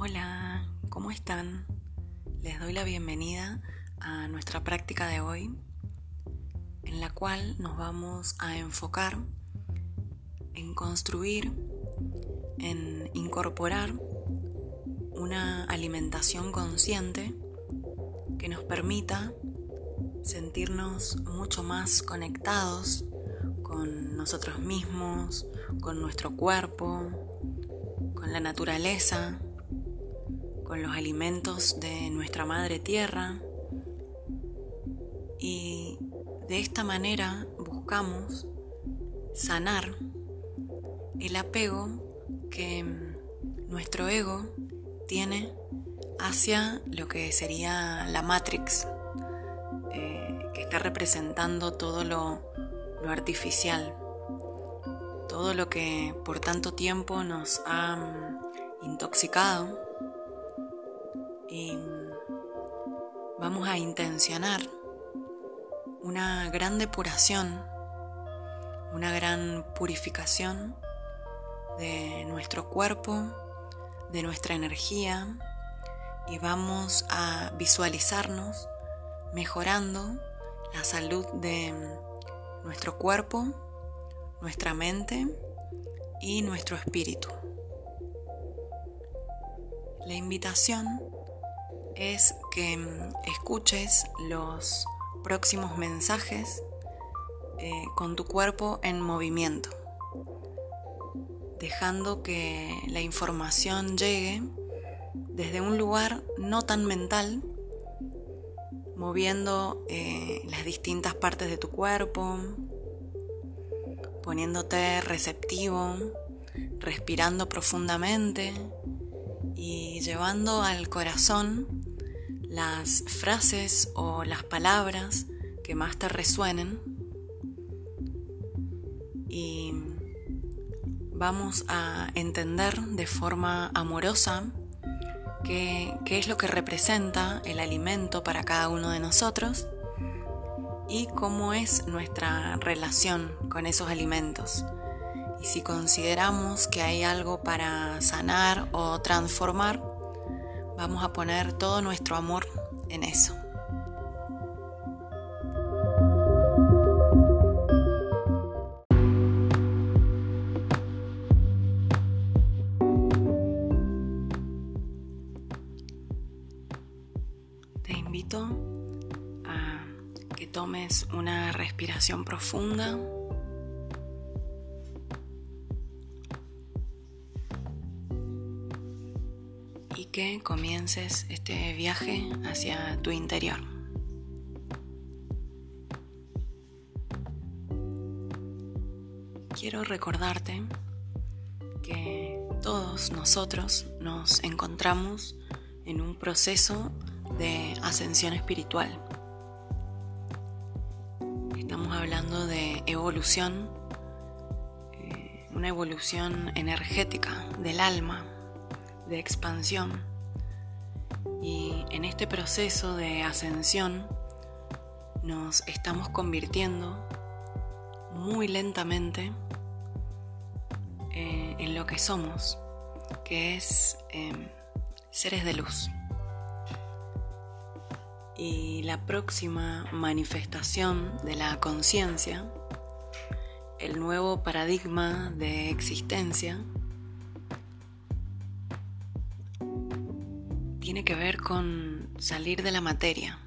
Hola, ¿cómo están? Les doy la bienvenida a nuestra práctica de hoy, en la cual nos vamos a enfocar en construir, en incorporar una alimentación consciente que nos permita sentirnos mucho más conectados con nosotros mismos, con nuestro cuerpo, con la naturaleza con los alimentos de nuestra madre tierra. Y de esta manera buscamos sanar el apego que nuestro ego tiene hacia lo que sería la Matrix, eh, que está representando todo lo, lo artificial, todo lo que por tanto tiempo nos ha mm, intoxicado y vamos a intencionar una gran depuración, una gran purificación de nuestro cuerpo, de nuestra energía y vamos a visualizarnos mejorando la salud de nuestro cuerpo, nuestra mente y nuestro espíritu. La invitación es que mm, escuches los próximos mensajes eh, con tu cuerpo en movimiento, dejando que la información llegue desde un lugar no tan mental, moviendo eh, las distintas partes de tu cuerpo, poniéndote receptivo, respirando profundamente y llevando al corazón las frases o las palabras que más te resuenen y vamos a entender de forma amorosa qué, qué, es lo que representa el alimento para cada uno de nosotros y cómo es nuestra relación con esos alimentos. Y si consideramos que hay algo para sanar o transformar, Vamos a poner todo nuestro amor en eso. Te invito a que tomes una respiración profunda. Que comiences este viaje hacia tu interior. Quiero recordarte que todos nosotros nos encontramos en un proceso de ascensión espiritual. Estamos hablando de evolución, eh, una evolución energética del alma, de expansión. Y en este proceso de ascensión nos estamos convirtiendo muy lentamente eh, en lo que somos, que es em, seres de luz. Y la próxima manifestación de la conciencia, el nuevo paradigma de existencia, tiene que ver con salir de la materia.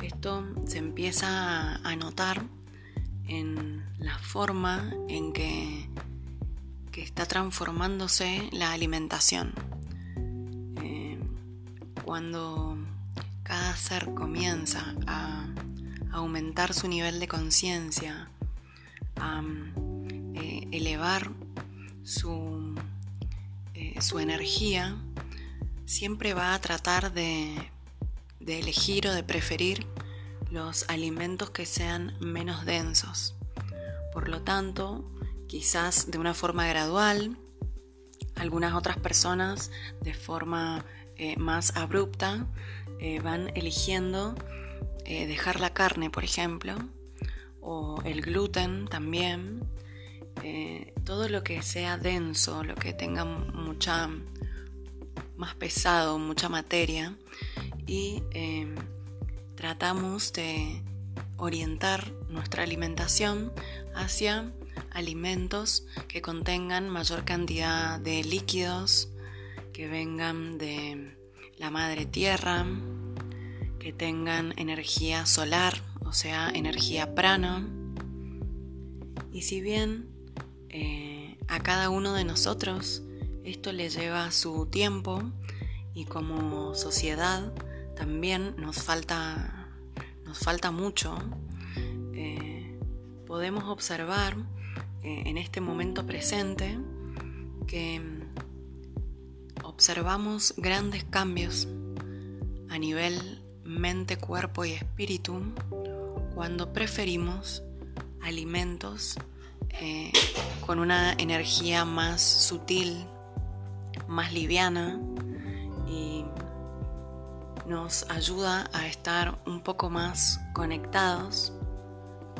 Esto se empieza a notar en la forma en que, que está transformándose la alimentación. Eh, cuando cada ser comienza a aumentar su nivel de conciencia, a eh, elevar su, eh, su energía, siempre va a tratar de, elegir o de preferir los alimentos que sean menos densos. Por lo tanto, quizás de una forma gradual, algunas otras personas de forma eh, más abrupta eh, van eligiendo eh, dejar la carne, por ejemplo, o el gluten también. todo lo que sea denso, lo que tenga mucha más pesado, mucha materia, y em, tratamos de orientar nuestra alimentación hacia alimentos que contengan mayor cantidad de líquidos, que vengan de la madre tierra, que tengan energía solar, o sea, energía prana. Y si bien eh, a cada uno de nosotros esto le lleva su tiempo y como sociedad también nos falta, nos falta mucho, eh, podemos observar eh, en este momento presente que observamos grandes cambios a nivel mente, cuerpo y espíritu cuando preferimos alimentos eh, con una energía más sutil, más liviana y nos ayuda a estar un poco más conectados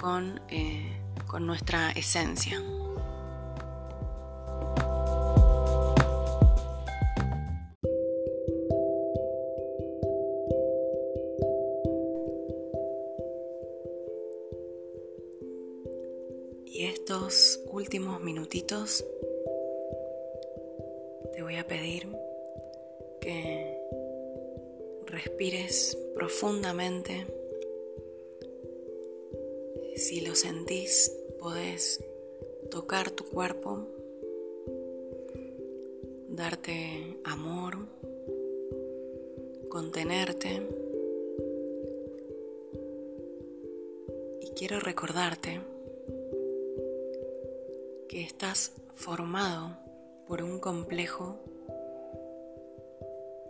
con, eh, con nuestra esencia. Y estos últimos minutitos voy a pedir que respires profundamente. Si lo sentís, podés tocar tu cuerpo, darte amor, contenerte. Y quiero recordarte que estás formado por un complejo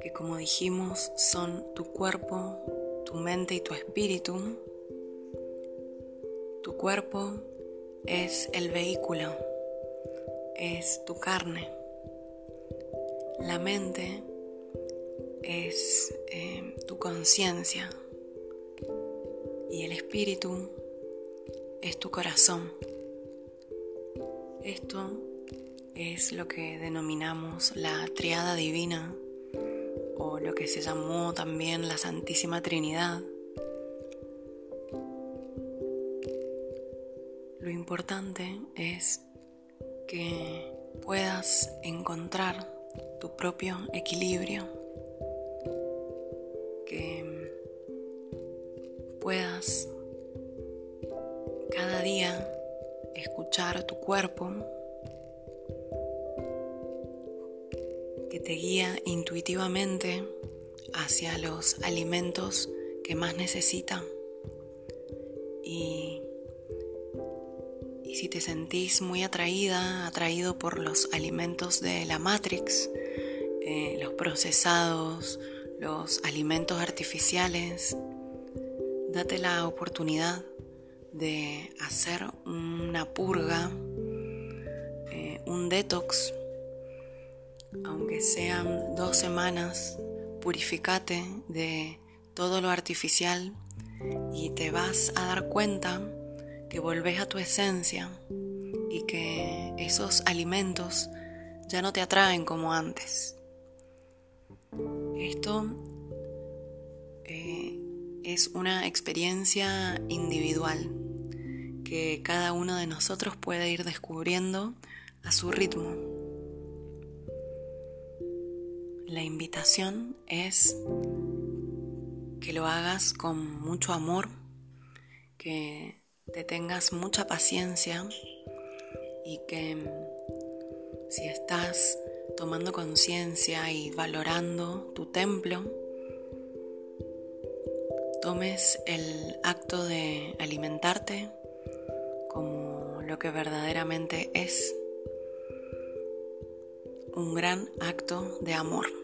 que como dijimos son tu cuerpo, tu mente y tu espíritu. Tu cuerpo es el vehículo, es tu carne. La mente es eh, tu conciencia y el espíritu es tu corazón. Esto es lo que denominamos la triada divina o lo que se llamó también la Santísima Trinidad. Lo importante es que puedas encontrar tu propio equilibrio, que puedas cada día escuchar tu cuerpo te guía intuitivamente hacia los alimentos que más necesita. Y, y, si te sentís muy atraída, atraído por los alimentos de la Matrix, eh, los procesados, los alimentos artificiales, date la oportunidad de hacer una purga, eh, un detox, aunque sean dos semanas, purificate de todo lo artificial y te vas a dar cuenta que volvés a tu esencia y que esos alimentos ya no te atraen como antes. Esto eh, es una experiencia individual que cada uno de nosotros puede ir descubriendo a su ritmo. La invitación es que lo hagas con mucho amor, que te tengas mucha paciencia y que si estás tomando conciencia y valorando tu templo, tomes el acto de alimentarte como lo que verdaderamente es un gran acto de amor.